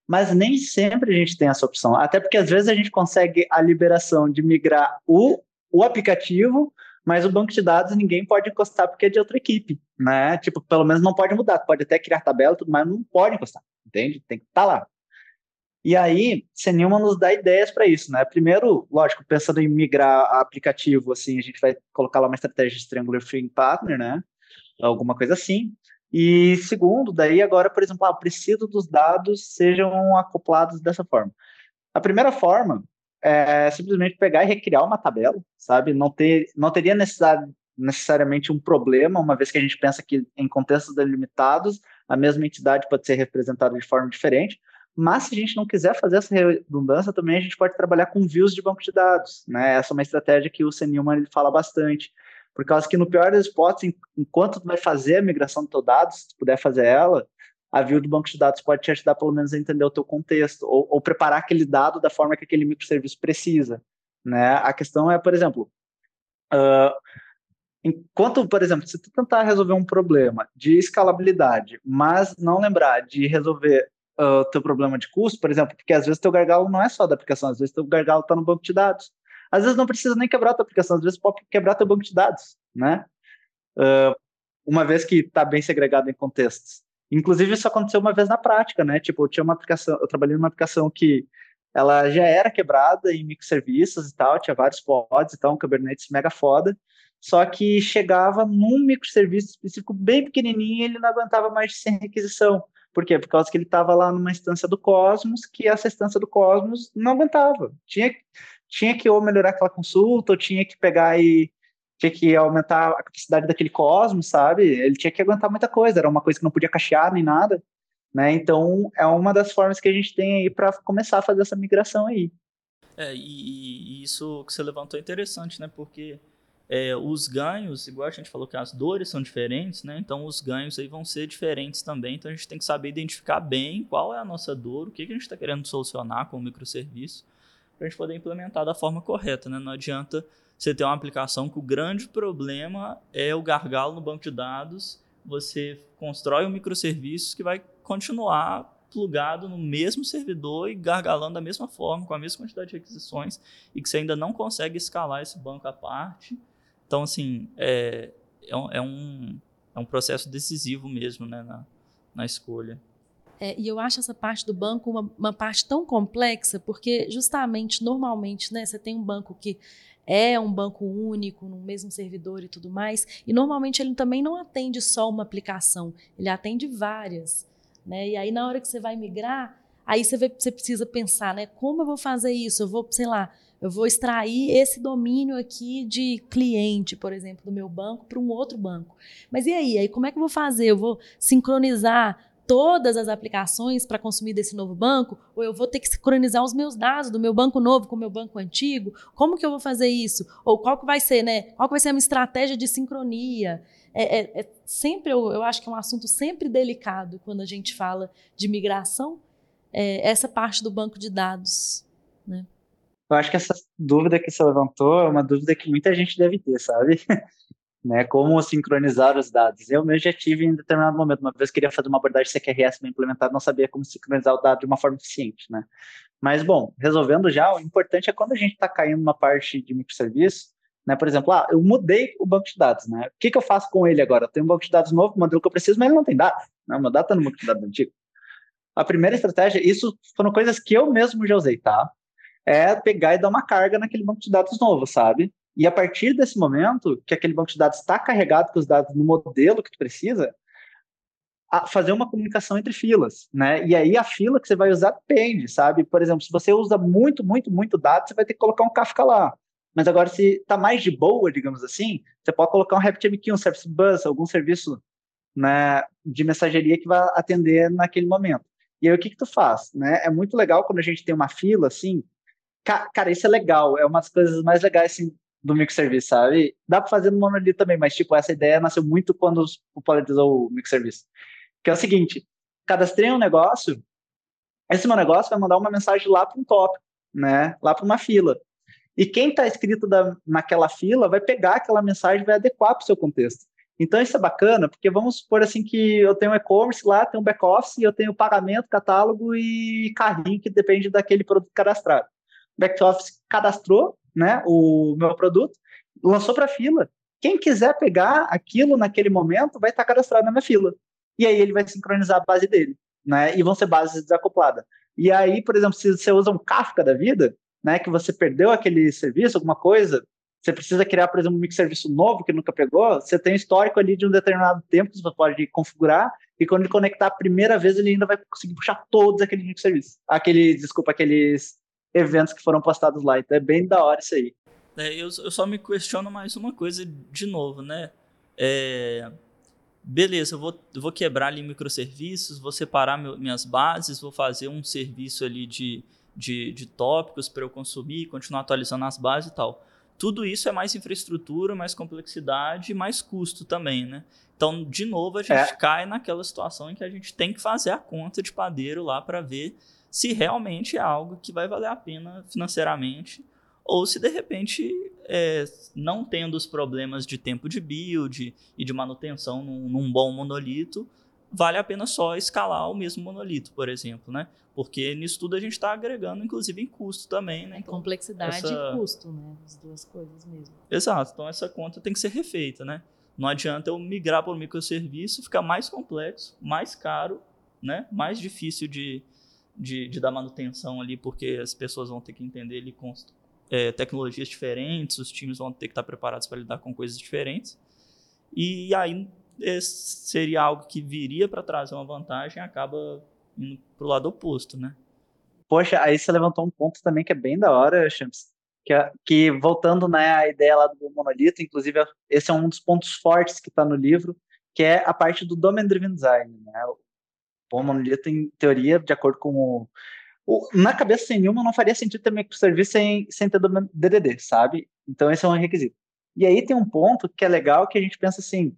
Mas nem sempre a gente tem essa opção, até porque às vezes a gente consegue a liberação de migrar o, o aplicativo, mas o banco de dados ninguém pode encostar porque é de outra equipe, né? Tipo, pelo menos não pode mudar, pode até criar tabela, tudo, mas não pode encostar, entende? Tem que estar tá lá. E aí, Senilma nos dá ideias para isso, né? Primeiro, lógico, pensando em migrar aplicativo, assim, a gente vai colocar lá uma estratégia de Triangular Free Partner, né? Alguma coisa assim. E segundo, daí agora, por exemplo, ah, preciso dos dados sejam acoplados dessa forma. A primeira forma é simplesmente pegar e recriar uma tabela, sabe? Não, ter, não teria necessidade, necessariamente um problema, uma vez que a gente pensa que em contextos delimitados a mesma entidade pode ser representada de forma diferente, mas se a gente não quiser fazer essa redundância também, a gente pode trabalhar com views de banco de dados, né? Essa é uma estratégia que o Senilman fala bastante, por causa que no pior das hipóteses, enquanto tu vai fazer a migração do teu dado, se tu puder fazer ela, a view do banco de dados pode te ajudar pelo menos a entender o teu contexto, ou, ou preparar aquele dado da forma que aquele microserviço precisa, né? A questão é, por exemplo, uh, enquanto, por exemplo, se tu tentar resolver um problema de escalabilidade, mas não lembrar de resolver o uh, teu problema de custo, por exemplo, porque às vezes teu gargalo não é só da aplicação, às vezes teu gargalo está no banco de dados. Às vezes não precisa nem quebrar a tua aplicação, às vezes pode quebrar teu banco de dados, né? Uh, uma vez que está bem segregado em contextos. Inclusive, isso aconteceu uma vez na prática, né? Tipo, eu tinha uma aplicação, eu trabalhei numa aplicação que ela já era quebrada em microserviços e tal, tinha vários pods e tal, um Kubernetes mega foda, só que chegava num microserviço específico bem pequenininho e ele não aguentava mais de sem requisição. Por quê? Por causa que ele estava lá numa instância do Cosmos, que essa instância do Cosmos não aguentava. Tinha, tinha que ou melhorar aquela consulta, ou tinha que pegar e tinha que aumentar a capacidade daquele Cosmos, sabe? Ele tinha que aguentar muita coisa, era uma coisa que não podia cachear nem nada, né? Então, é uma das formas que a gente tem aí para começar a fazer essa migração aí. É, e, e, isso que você levantou é interessante, né? Porque é, os ganhos, igual a gente falou que as dores são diferentes, né? Então os ganhos aí vão ser diferentes também. Então a gente tem que saber identificar bem qual é a nossa dor, o que, que a gente está querendo solucionar com o microserviço, para a gente poder implementar da forma correta, né? Não adianta você ter uma aplicação que o grande problema é o gargalo no banco de dados, você constrói um microserviço que vai continuar plugado no mesmo servidor e gargalando da mesma forma, com a mesma quantidade de requisições, e que você ainda não consegue escalar esse banco à parte. Então, assim, é, é, um, é um, é processo decisivo mesmo né, na, na escolha. É, e eu acho essa parte do banco uma, uma, parte tão complexa, porque justamente, normalmente, né, você tem um banco que é um banco único, no mesmo servidor e tudo mais, e normalmente ele também não atende só uma aplicação, ele atende várias. Né? E aí, na hora que você vai migrar, aí você, você precisa pensar, né? Como eu vou fazer isso? Eu vou, sei lá, eu vou extrair esse domínio aqui de cliente, por exemplo, do meu banco para um outro banco. Mas e aí? Aí como é que eu vou fazer? Eu vou sincronizar todas as aplicações para consumir desse novo banco, ou eu vou ter que sincronizar os meus dados do meu banco novo com o meu banco antigo? Como que eu vou fazer isso? Ou qual que vai ser, né? Qual que vai ser a minha estratégia de sincronia? É, é, é sempre, eu, eu, acho que é um assunto sempre delicado quando a gente fala de migração, é, essa parte do banco de dados, né? Eu acho que essa dúvida que você levantou é uma dúvida que muita gente deve ter, sabe? né? Como sincronizar os dados. Eu mesmo já tive em determinado momento, uma vez queria fazer uma abordagem CQRS bem implementada, não sabia como sincronizar o dado de uma forma eficiente, né? Mas, bom, resolvendo já, o importante é quando a gente está caindo numa parte de microserviço, né? Por exemplo, ah, eu mudei o banco de dados, né? O que, que eu faço com ele agora? Eu tenho um banco de dados novo, o modelo que eu preciso, mas ele não tem dados, né? Meu dado está no banco de dados antigo. A primeira estratégia, isso foram coisas que eu mesmo já usei, tá? É pegar e dar uma carga naquele banco de dados novo, sabe? E a partir desse momento, que aquele banco de dados está carregado com os dados no modelo que tu precisa, fazer uma comunicação entre filas, né? E aí a fila que você vai usar depende, sabe? Por exemplo, se você usa muito, muito, muito dados, você vai ter que colocar um Kafka lá. Mas agora, se está mais de boa, digamos assim, você pode colocar um RabbitMQ, um Service Bus, algum serviço né, de mensageria que vai atender naquele momento. E aí, o que que tu faz? Né? É muito legal quando a gente tem uma fila, assim, cara, isso é legal, é uma das coisas mais legais, assim, do microservice, sabe? Dá para fazer no Monolith também, mas tipo, essa ideia nasceu muito quando popularizou o microservice. Que é o seguinte, cadastrei um negócio, esse meu negócio vai mandar uma mensagem lá para um tópico, né? Lá para uma fila. E quem está escrito da, naquela fila vai pegar aquela mensagem vai adequar para o seu contexto. Então isso é bacana, porque vamos supor assim que eu tenho e-commerce lá, tenho back-office, eu tenho pagamento, catálogo e carrinho que depende daquele produto cadastrado. Back-office cadastrou, né, o meu produto, lançou para fila. Quem quiser pegar aquilo naquele momento vai estar cadastrado na minha fila. E aí ele vai sincronizar a base dele, né? E vão ser bases desacopladas. E aí, por exemplo, se você usa um Kafka da vida, né, que você perdeu aquele serviço, alguma coisa, você precisa criar, por exemplo, um microserviço novo que nunca pegou, você tem um histórico ali de um determinado tempo que você pode configurar, e quando ele conectar a primeira vez, ele ainda vai conseguir puxar todos aqueles microserviços. Aqueles, desculpa, aqueles eventos que foram postados lá. Então é bem da hora isso aí. É, eu, eu só me questiono mais uma coisa de novo, né? É, beleza, eu vou, vou quebrar ali microserviços, vou separar meu, minhas bases, vou fazer um serviço ali de, de, de tópicos para eu consumir, continuar atualizando as bases e tal. Tudo isso é mais infraestrutura, mais complexidade e mais custo também, né? Então, de novo, a gente é. cai naquela situação em que a gente tem que fazer a conta de padeiro lá para ver se realmente é algo que vai valer a pena financeiramente ou se de repente, é, não tendo os problemas de tempo de build e de manutenção num, num, bom monolito, vale a pena só escalar o mesmo monolito, por exemplo, né? Porque nisso tudo a gente está agregando, inclusive, em custo também, né? Então, complexidade essa... e custo, né? As duas coisas mesmo. Exato. Então essa conta tem que ser refeita, né? Não adianta eu migrar para o microserviço, ficar mais complexo, mais caro, né? Mais difícil de, de, de dar manutenção ali, porque as pessoas vão ter que entender ele com é, tecnologias diferentes, os times vão ter que estar preparados para lidar com coisas diferentes. E aí seria algo que viria para trazer uma vantagem acaba indo para o lado oposto, né? Poxa, aí você levantou um ponto também que é bem da hora, Champs, que, que voltando né, à ideia lá do monolito, inclusive esse é um dos pontos fortes que está no livro, que é a parte do Domain Driven Design. Né? O monolito, em teoria, de acordo com o, o, na cabeça sem nenhuma não faria sentido ter microserviço sem, sem ter DDD, sabe? Então esse é um requisito. E aí tem um ponto que é legal que a gente pensa assim,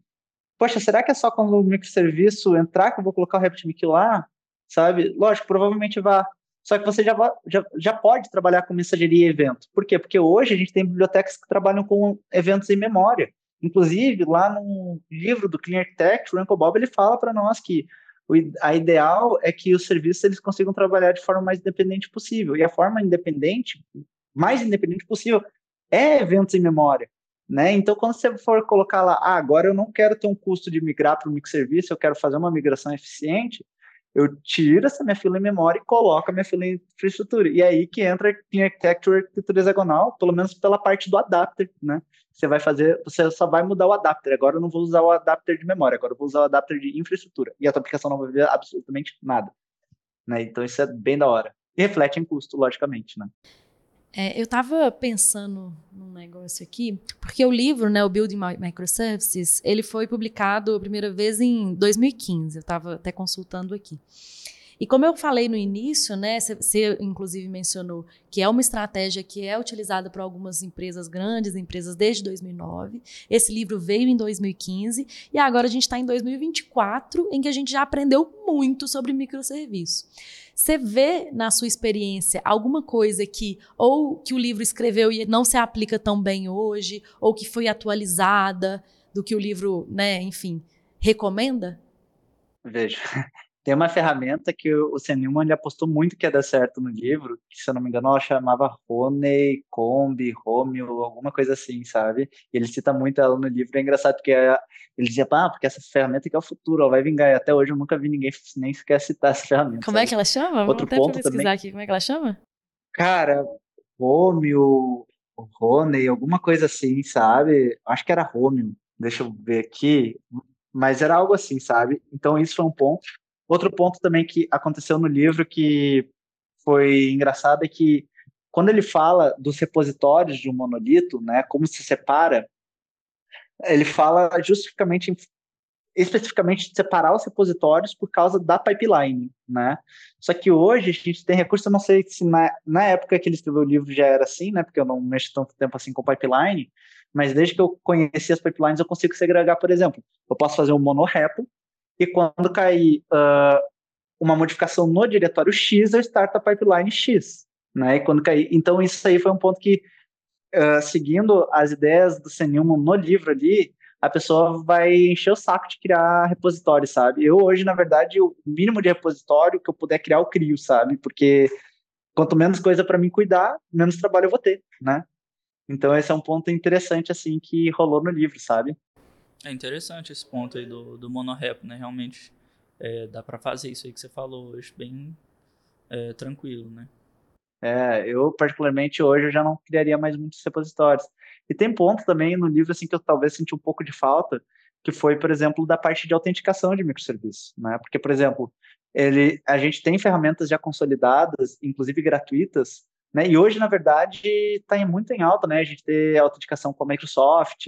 poxa, será que é só quando o microserviço entrar que eu vou colocar o RabbitMQ lá? Sabe? Lógico, provavelmente vá. Só que você já, já, já pode trabalhar com mensageria e evento. Por quê? Porque hoje a gente tem bibliotecas que trabalham com eventos em memória. Inclusive, lá no livro do Clean Architect, o Uncle Bob ele fala para nós que a ideal é que os serviços eles consigam trabalhar de forma mais independente possível. E a forma independente, mais independente possível, é eventos em memória. Né? Então, quando você for colocar lá, ah, agora eu não quero ter um custo de migrar para o microserviço, eu quero fazer uma migração eficiente, eu tiro essa minha fila em memória e coloco a minha fila em infraestrutura. E aí que entra em architecture arquitetura hexagonal, pelo menos pela parte do adapter, né? Você vai fazer, você só vai mudar o adapter. Agora eu não vou usar o adapter de memória, agora eu vou usar o adapter de infraestrutura. E a tua aplicação não vai ver absolutamente nada. Né? Então isso é bem da hora. E reflete em custo, logicamente, né? É, eu estava pensando num negócio aqui, porque o livro, né, o Building Microservices, ele foi publicado a primeira vez em 2015. Eu estava até consultando aqui. E como eu falei no início, né, você inclusive mencionou que é uma estratégia que é utilizada por algumas empresas grandes, empresas desde 2009. Esse livro veio em 2015 e agora a gente está em 2024, em que a gente já aprendeu muito sobre microserviço. Você vê na sua experiência alguma coisa que ou que o livro escreveu e não se aplica tão bem hoje, ou que foi atualizada do que o livro, né, enfim, recomenda? Veja, tem uma ferramenta que o Sam Newman ele apostou muito que ia dar certo no livro, que se eu não me engano ela chamava Rony, Combi, Romeo, alguma coisa assim, sabe? E ele cita muito ela no livro, é engraçado porque ele dizia, ah, porque essa ferramenta aqui é o futuro, ela vai vingar. E até hoje eu nunca vi ninguém nem sequer citar essa ferramenta. Como sabe? é que ela chama? Outro Vamos ponto pesquisar também. aqui, como é que ela chama? Cara, Romeo, Rony, alguma coisa assim, sabe? Acho que era Romeo, deixa eu ver aqui, mas era algo assim, sabe? Então isso foi um ponto. Outro ponto também que aconteceu no livro que foi engraçado é que quando ele fala dos repositórios de um monolito, né, como se separa, ele fala justamente especificamente de separar os repositórios por causa da pipeline, né? Só que hoje a gente tem recurso, eu não sei se na, na época que ele escreveu o livro já era assim, né? Porque eu não mexo tanto tempo assim com pipeline, mas desde que eu conheci as pipelines eu consigo segregar, por exemplo, eu posso fazer um monorepo e quando cair uh, uma modificação no diretório X, eu starto a pipeline X. Né? E quando cair, então isso aí foi um ponto que, uh, seguindo as ideias do Senilmo no livro ali, a pessoa vai encher o saco de criar repositório, sabe? Eu hoje, na verdade, o mínimo de repositório que eu puder criar, eu crio, sabe? Porque quanto menos coisa para mim cuidar, menos trabalho eu vou ter, né? Então esse é um ponto interessante assim que rolou no livro, sabe? É interessante esse ponto aí do, do monorep, né? Realmente é, dá para fazer isso aí que você falou hoje bem é, tranquilo, né? É, eu particularmente hoje eu já não criaria mais muitos repositórios. E tem ponto também no livro assim que eu talvez senti um pouco de falta, que foi, por exemplo, da parte de autenticação de microserviços, né? Porque, por exemplo, ele, a gente tem ferramentas já consolidadas, inclusive gratuitas, né? E hoje, na verdade, está muito em alta, né? A gente ter autenticação com a Microsoft,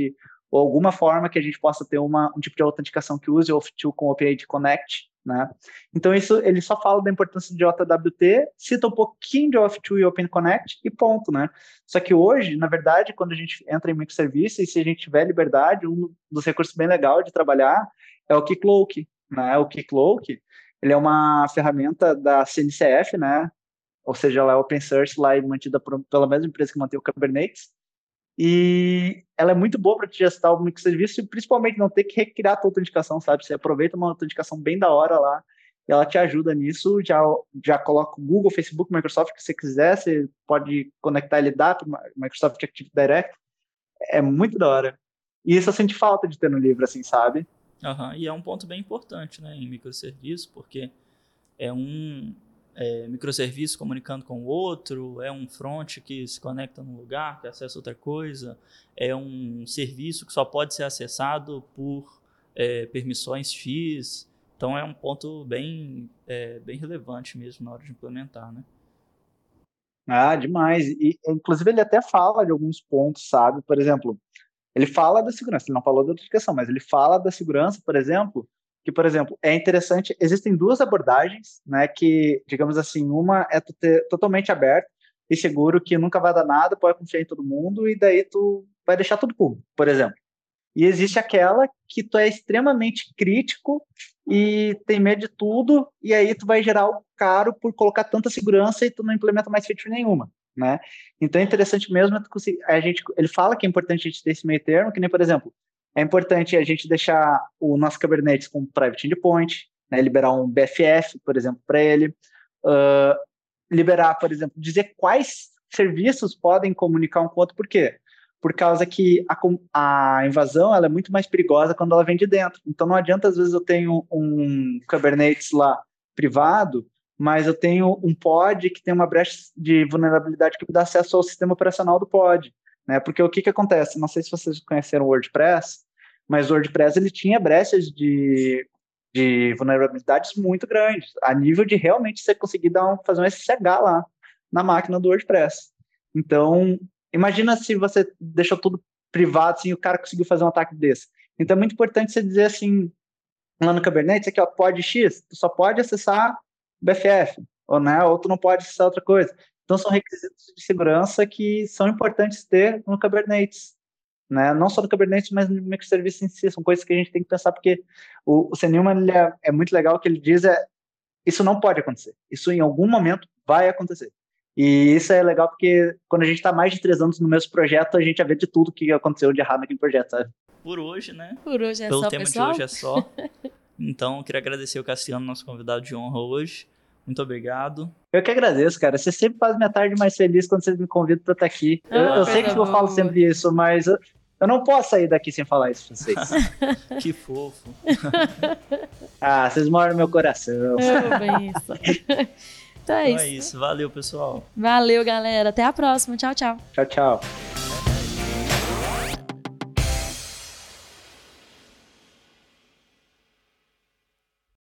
ou alguma forma que a gente possa ter uma, um tipo de autenticação que use o Auth2 com o OpenID Connect, né? Então, isso, ele só fala da importância de JWT, cita um pouquinho de Auth2 e Open Connect e ponto, né? Só que hoje, na verdade, quando a gente entra em microserviços e se a gente tiver liberdade, um dos recursos bem legal de trabalhar é o Keycloak, né? O Keycloak, ele é uma ferramenta da CNCF, né? Ou seja, ela é open source lá e mantida por, pela mesma empresa que mantém o Kubernetes. E ela é muito boa para te gestar o microserviço e principalmente não ter que recriar a tua autenticação, sabe? Você aproveita uma autenticação bem da hora lá e ela te ajuda nisso. Já, já coloca o Google, Facebook, Microsoft, que você quiser, você pode conectar ele da Microsoft Active Direct. É muito da hora. E isso eu senti falta de ter no livro, assim, sabe? Uhum. E é um ponto bem importante, né, em microserviço, porque é um, é, microserviço comunicando com o outro, é um front que se conecta num lugar, que acessa outra coisa, é um serviço que só pode ser acessado por é, permissões X. Então é um ponto bem, é, bem relevante mesmo na hora de implementar, né? Ah, demais. E, inclusive, ele até fala de alguns pontos, sabe? Por exemplo, ele fala da segurança, ele não falou da autenticação, mas ele fala da segurança, por exemplo, que, por exemplo, é interessante, existem duas abordagens, né, que, digamos assim, uma é tu ter totalmente aberto e seguro que nunca vai dar nada, pode confiar em todo mundo e daí tu vai deixar tudo público, por exemplo. E existe aquela que tu é extremamente crítico e tem medo de tudo e aí tu vai gerar algo caro por colocar tanta segurança e tu não implementa mais feature nenhuma, né? Então é interessante mesmo a gente, ele fala que é importante a gente ter esse meio termo, que nem, por exemplo, é importante a gente deixar o nosso Kubernetes com private endpoint, né, liberar um BFF, por exemplo, para ele, uh, liberar, por exemplo, dizer quais serviços podem comunicar um com o outro, por quê? Por causa que a, a, invasão ela é muito mais perigosa quando ela vem de dentro. Então não adianta, às vezes, eu tenho um Kubernetes lá privado, mas eu tenho um pod que tem uma brecha de vulnerabilidade que me dá acesso ao sistema operacional do pod. Né? Porque o que, que acontece? Não sei se vocês conheceram o WordPress, mas o WordPress ele tinha brechas de, de vulnerabilidades muito grandes, a nível de realmente você conseguir dar um, fazer um SSH lá na máquina do WordPress. Então, imagina se você deixou tudo privado assim, e o cara conseguiu fazer um ataque desse. Então é muito importante você dizer assim, lá no Kubernetes, aqui ó, pode X, tu só pode acessar BFF, ou, né, ou tu não pode acessar outra coisa. Então, são requisitos de segurança que são importantes ter no Kubernetes. Né? Não só no Kubernetes, mas no microserviço em si. São coisas que a gente tem que pensar, porque o, o Senilman é, é muito legal. O que ele diz é: isso não pode acontecer. Isso em algum momento vai acontecer. E isso é legal porque quando a gente está mais de três anos no mesmo projeto, a gente já vê de tudo que aconteceu de errado naquele projeto, sabe? Por hoje, né? Por hoje é Pelo só, tema pessoal. de hoje é só. Então, queria agradecer o Cassiano, nosso convidado de honra hoje. Muito obrigado. Eu que agradeço, cara. Você sempre faz minha tarde mais feliz quando vocês me convidam para estar aqui. Ah, eu, eu sei que eu falo sempre isso, mas eu, eu, não posso sair daqui sem falar isso pra vocês. que fofo. ah, vocês moram no meu coração. Eu, bem isso. Então é, então é isso. isso. Valeu, pessoal. Valeu, galera. Até a próxima. Tchau, tchau. Tchau, tchau.